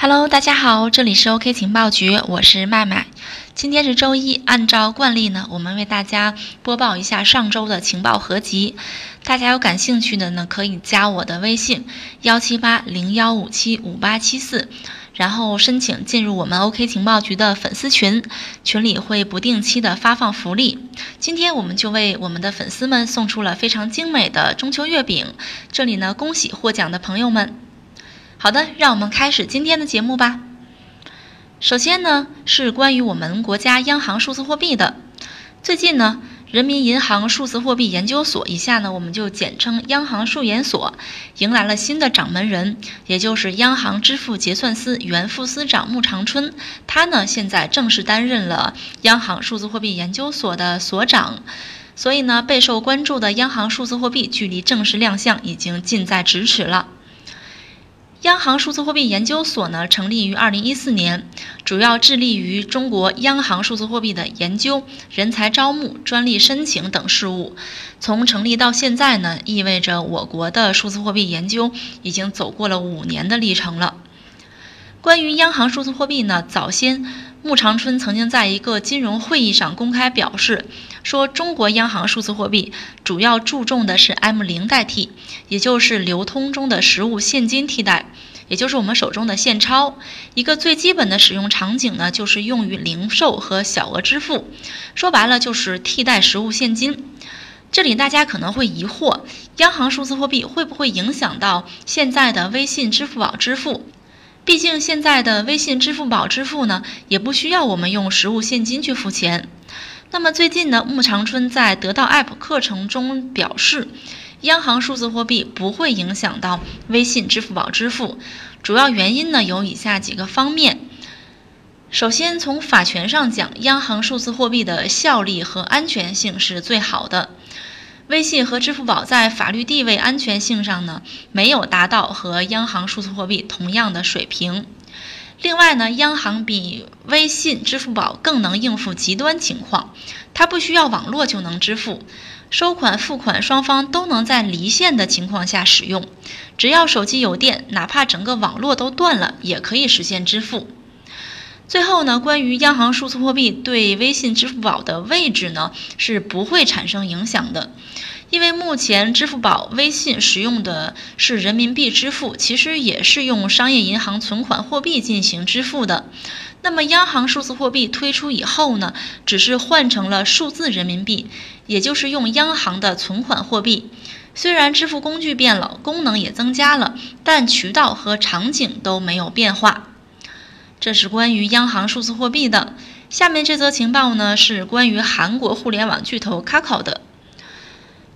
Hello，大家好，这里是 OK 情报局，我是麦麦。今天是周一，按照惯例呢，我们为大家播报一下上周的情报合集。大家有感兴趣的呢，可以加我的微信幺七八零幺五七五八七四，然后申请进入我们 OK 情报局的粉丝群，群里会不定期的发放福利。今天我们就为我们的粉丝们送出了非常精美的中秋月饼，这里呢，恭喜获奖的朋友们。好的，让我们开始今天的节目吧。首先呢，是关于我们国家央行数字货币的。最近呢，人民银行数字货币研究所（以下呢我们就简称央行数研所）迎来了新的掌门人，也就是央行支付结算司原副司长穆长春。他呢，现在正式担任了央行数字货币研究所的所长。所以呢，备受关注的央行数字货币距离正式亮相已经近在咫尺了。央行数字货币研究所呢，成立于二零一四年，主要致力于中国央行数字货币的研究、人才招募、专利申请等事务。从成立到现在呢，意味着我国的数字货币研究已经走过了五年的历程了。关于央行数字货币呢，早先穆长春曾经在一个金融会议上公开表示，说中国央行数字货币主要注重的是 M 零代替，也就是流通中的实物现金替代，也就是我们手中的现钞。一个最基本的使用场景呢，就是用于零售和小额支付，说白了就是替代实物现金。这里大家可能会疑惑，央行数字货币会不会影响到现在的微信、支付宝支付？毕竟现在的微信、支付宝支付呢，也不需要我们用实物现金去付钱。那么最近呢，穆长春在得到 App 课程中表示，央行数字货币不会影响到微信、支付宝支付。主要原因呢有以下几个方面。首先，从法权上讲，央行数字货币的效力和安全性是最好的。微信和支付宝在法律地位、安全性上呢，没有达到和央行数字货币同样的水平。另外呢，央行比微信、支付宝更能应付极端情况，它不需要网络就能支付，收款、付款双方都能在离线的情况下使用，只要手机有电，哪怕整个网络都断了，也可以实现支付。最后呢，关于央行数字货币对微信、支付宝的位置呢，是不会产生影响的，因为目前支付宝、微信使用的是人民币支付，其实也是用商业银行存款货币进行支付的。那么央行数字货币推出以后呢，只是换成了数字人民币，也就是用央行的存款货币。虽然支付工具变了，功能也增加了，但渠道和场景都没有变化。这是关于央行数字货币的。下面这则情报呢，是关于韩国互联网巨头 KAKO 的。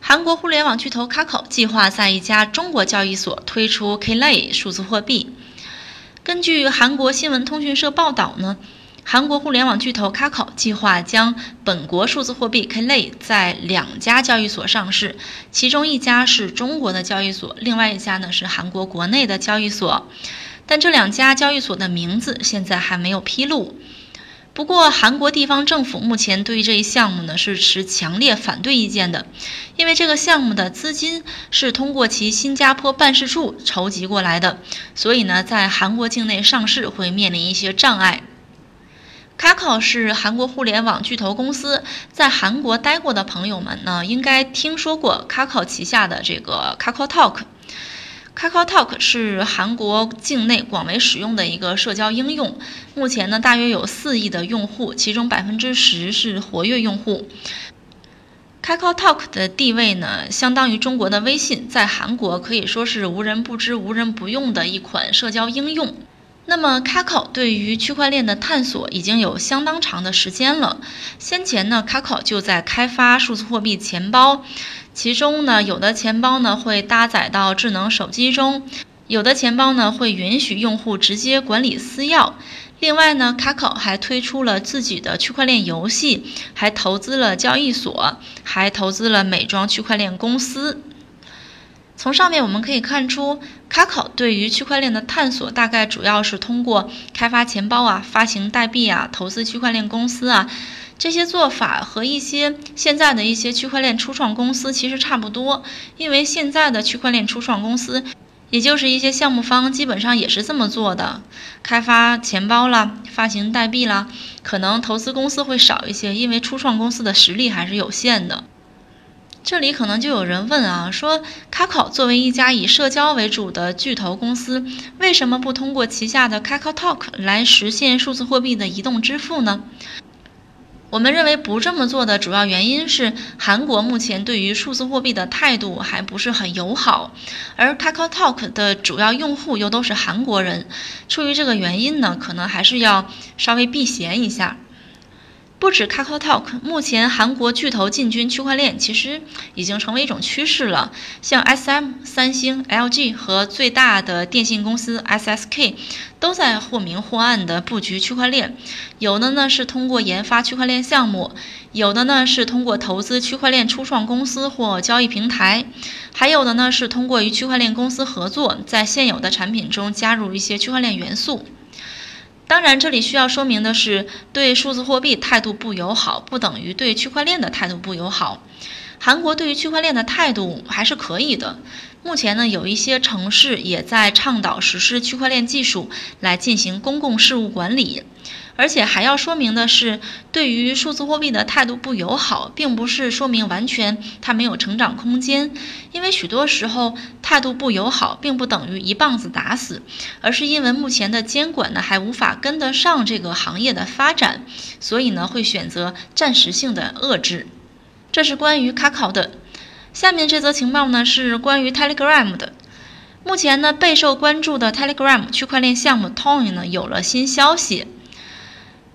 韩国互联网巨头 Kakao 计划在一家中国交易所推出 Klay 数字货币。根据韩国新闻通讯社报道呢，韩国互联网巨头 Kakao 计划将本国数字货币 Klay 在两家交易所上市，其中一家是中国的交易所，另外一家呢是韩国国内的交易所。但这两家交易所的名字现在还没有披露。不过，韩国地方政府目前对于这一项目呢是持强烈反对意见的，因为这个项目的资金是通过其新加坡办事处筹集过来的，所以呢，在韩国境内上市会面临一些障碍。Kakao 是韩国互联网巨头公司，在韩国待过的朋友们呢，应该听说过 Kakao 旗下的这个 Kakao Talk。Kakao Talk 是韩国境内广为使用的一个社交应用，目前呢大约有四亿的用户，其中百分之十是活跃用户。Kakao Talk 的地位呢，相当于中国的微信，在韩国可以说是无人不知、无人不用的一款社交应用。那么 KAKO 对于区块链的探索已经有相当长的时间了。先前呢 KAKO 就在开发数字货币钱包，其中呢，有的钱包呢会搭载到智能手机中，有的钱包呢会允许用户直接管理私钥。另外呢，KAKO 还推出了自己的区块链游戏，还投资了交易所，还投资了美妆区块链公司。从上面我们可以看出，Kakao 对于区块链的探索大概主要是通过开发钱包啊、发行代币啊、投资区块链公司啊，这些做法和一些现在的一些区块链初创公司其实差不多。因为现在的区块链初创公司也就是一些项目方基本上也是这么做的，开发钱包啦，发行代币啦，可能投资公司会少一些，因为初创公司的实力还是有限的。这里可能就有人问啊，说 KAKO 作为一家以社交为主的巨头公司，为什么不通过旗下的 k a k o Talk 来实现数字货币的移动支付呢？我们认为不这么做的主要原因是，韩国目前对于数字货币的态度还不是很友好，而 k a k o Talk 的主要用户又都是韩国人，出于这个原因呢，可能还是要稍微避嫌一下。不止 KakaoTalk，目前韩国巨头进军区块链，其实已经成为一种趋势了。像 SM、三星、LG 和最大的电信公司 SSK，都在或明或暗的布局区块链。有的呢是通过研发区块链项目，有的呢是通过投资区块链初创公司或交易平台，还有的呢是通过与区块链公司合作，在现有的产品中加入一些区块链元素。当然，这里需要说明的是，对数字货币态度不友好，不等于对区块链的态度不友好。韩国对于区块链的态度还是可以的。目前呢，有一些城市也在倡导实施区块链技术来进行公共事务管理。而且还要说明的是，对于数字货币的态度不友好，并不是说明完全它没有成长空间。因为许多时候态度不友好，并不等于一棒子打死，而是因为目前的监管呢还无法跟得上这个行业的发展，所以呢会选择暂时性的遏制。这是关于卡考的。下面这则情报呢是关于 Telegram 的。目前呢备受关注的 Telegram 区块链项目 Toin 呢有了新消息。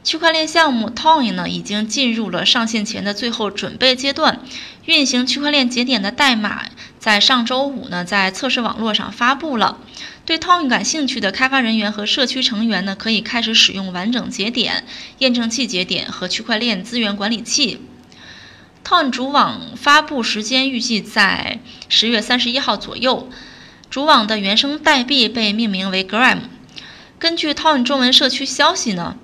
区块链项目 Toin 呢，已经进入了上线前的最后准备阶段。运行区块链节点的代码在上周五呢，在测试网络上发布了。对 Toin 感兴趣的开发人员和社区成员呢，可以开始使用完整节点、验证器节点和区块链资源管理器。Toin 主网发布时间预计在十月三十一号左右。主网的原生代币被命名为 Gram。根据 Toin 中文社区消息呢。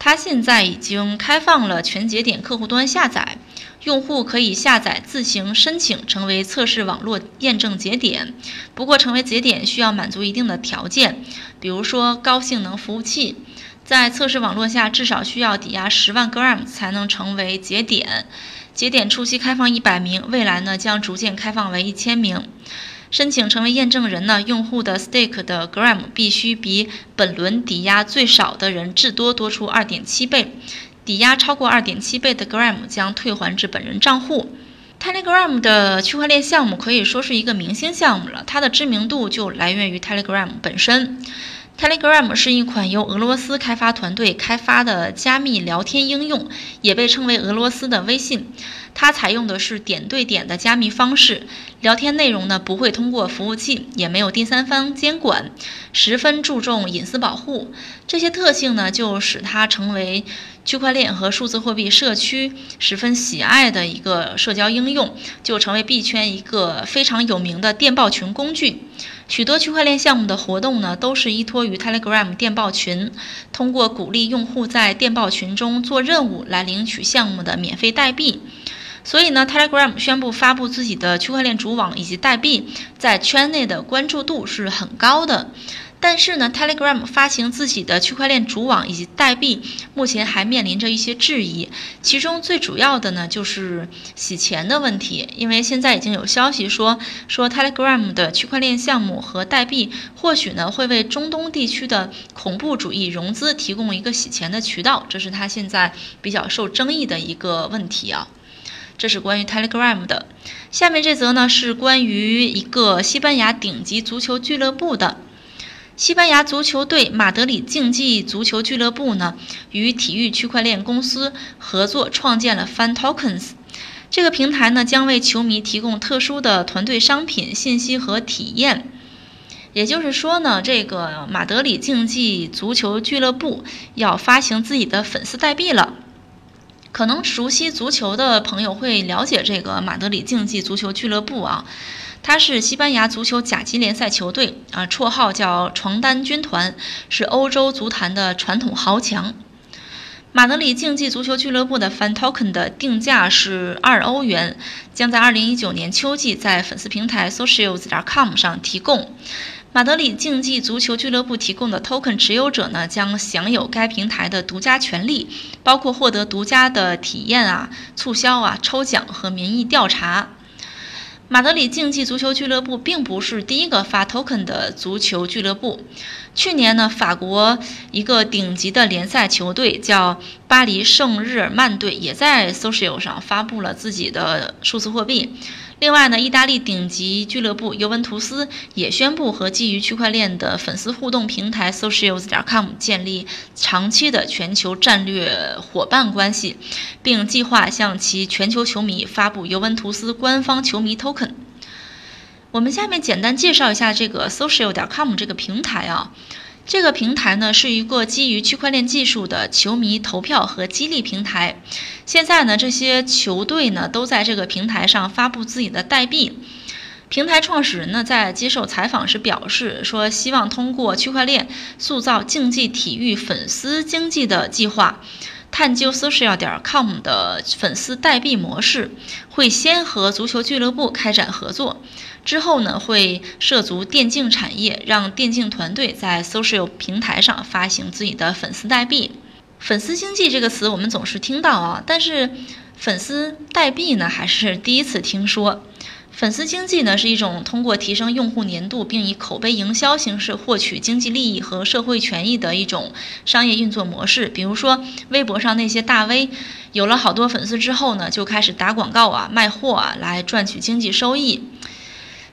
它现在已经开放了全节点客户端下载，用户可以下载自行申请成为测试网络验证节点。不过，成为节点需要满足一定的条件，比如说高性能服务器，在测试网络下至少需要抵押十万 gram 才能成为节点。节点初期开放一百名，未来呢将逐渐开放为一千名。申请成为验证人呢，用户的 stake 的 gram 必须比本轮抵押最少的人至多多出二点七倍，抵押超过二点七倍的 gram 将退还至本人账户。Telegram 的区块链项目可以说是一个明星项目了，它的知名度就来源于 Telegram 本身。Telegram 是一款由俄罗斯开发团队开发的加密聊天应用，也被称为俄罗斯的微信。它采用的是点对点的加密方式，聊天内容呢不会通过服务器，也没有第三方监管，十分注重隐私保护。这些特性呢就使它成为区块链和数字货币社区十分喜爱的一个社交应用，就成为币圈一个非常有名的电报群工具。许多区块链项目的活动呢，都是依托于 Telegram 电报群，通过鼓励用户在电报群中做任务来领取项目的免费代币。所以呢，Telegram 宣布发布自己的区块链主网以及代币，在圈内的关注度是很高的。但是呢，Telegram 发行自己的区块链主网以及代币，目前还面临着一些质疑。其中最主要的呢，就是洗钱的问题。因为现在已经有消息说，说 Telegram 的区块链项目和代币，或许呢会为中东地区的恐怖主义融资提供一个洗钱的渠道，这是它现在比较受争议的一个问题啊。这是关于 Telegram 的。下面这则呢，是关于一个西班牙顶级足球俱乐部的。西班牙足球队马德里竞技足球俱乐部呢，与体育区块链公司合作创建了 Fan Tokens。这个平台呢，将为球迷提供特殊的团队商品信息和体验。也就是说呢，这个马德里竞技足球俱乐部要发行自己的粉丝代币了。可能熟悉足球的朋友会了解这个马德里竞技足球俱乐部啊。它是西班牙足球甲级联赛球队啊，绰号叫“床单军团”，是欧洲足坛的传统豪强。马德里竞技足球俱乐部的 Fan Token 的定价是二欧元，将在二零一九年秋季在粉丝平台 Socials.com 上提供。马德里竞技足球俱乐部提供的 token 持有者呢，将享有该平台的独家权利，包括获得独家的体验啊、促销啊、抽奖和民意调查。马德里竞技足球俱乐部并不是第一个发 token 的足球俱乐部。去年呢，法国一个顶级的联赛球队叫巴黎圣日耳曼队，也在 social 上发布了自己的数字货币。另外呢，意大利顶级俱乐部尤文图斯也宣布和基于区块链的粉丝互动平台 Socials.com 建立长期的全球战略伙伴关系，并计划向其全球球迷发布尤文图斯官方球迷 Token。我们下面简单介绍一下这个 social 点 com 这个平台啊。这个平台呢是一个基于区块链技术的球迷投票和激励平台。现在呢，这些球队呢都在这个平台上发布自己的代币。平台创始人呢在接受采访时表示说，希望通过区块链塑造竞技体育粉丝经济的计划。探究 social 点 com 的粉丝代币模式，会先和足球俱乐部开展合作，之后呢会涉足电竞产业，让电竞团队在 social 平台上发行自己的粉丝代币。粉丝经济这个词我们总是听到啊，但是粉丝代币呢还是第一次听说。粉丝经济呢是一种通过提升用户粘度，并以口碑营销形式获取经济利益和社会权益的一种商业运作模式。比如说，微博上那些大 V，有了好多粉丝之后呢，就开始打广告啊、卖货啊，来赚取经济收益。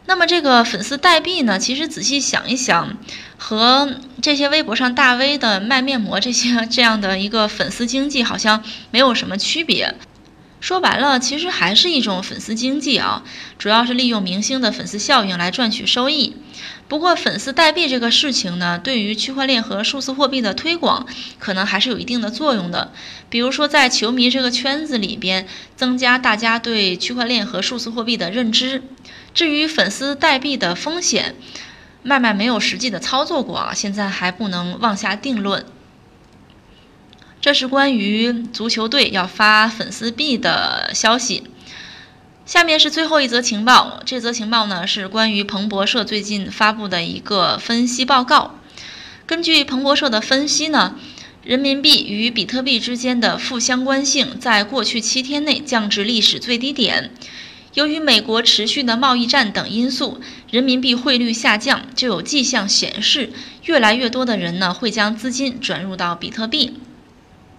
那么这个粉丝代币呢，其实仔细想一想，和这些微博上大 V 的卖面膜这些这样的一个粉丝经济好像没有什么区别。说白了，其实还是一种粉丝经济啊，主要是利用明星的粉丝效应来赚取收益。不过，粉丝代币这个事情呢，对于区块链和数字货币的推广，可能还是有一定的作用的。比如说，在球迷这个圈子里边，增加大家对区块链和数字货币的认知。至于粉丝代币的风险，麦麦没有实际的操作过啊，现在还不能妄下定论。这是关于足球队要发粉丝币的消息。下面是最后一则情报，这则情报呢是关于彭博社最近发布的一个分析报告。根据彭博社的分析呢，人民币与比特币之间的负相关性在过去七天内降至历史最低点。由于美国持续的贸易战等因素，人民币汇率下降，就有迹象显示，越来越多的人呢会将资金转入到比特币。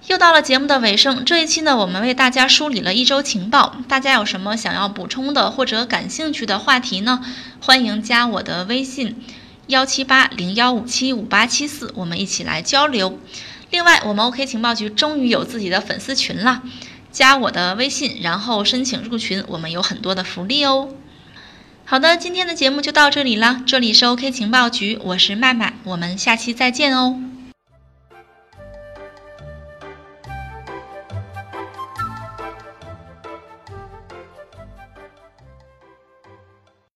又到了节目的尾声，这一期呢，我们为大家梳理了一周情报。大家有什么想要补充的或者感兴趣的话题呢？欢迎加我的微信幺七八零幺五七五八七四，我们一起来交流。另外，我们 OK 情报局终于有自己的粉丝群了，加我的微信，然后申请入群，我们有很多的福利哦。好的，今天的节目就到这里了，这里是 OK 情报局，我是麦麦，我们下期再见哦。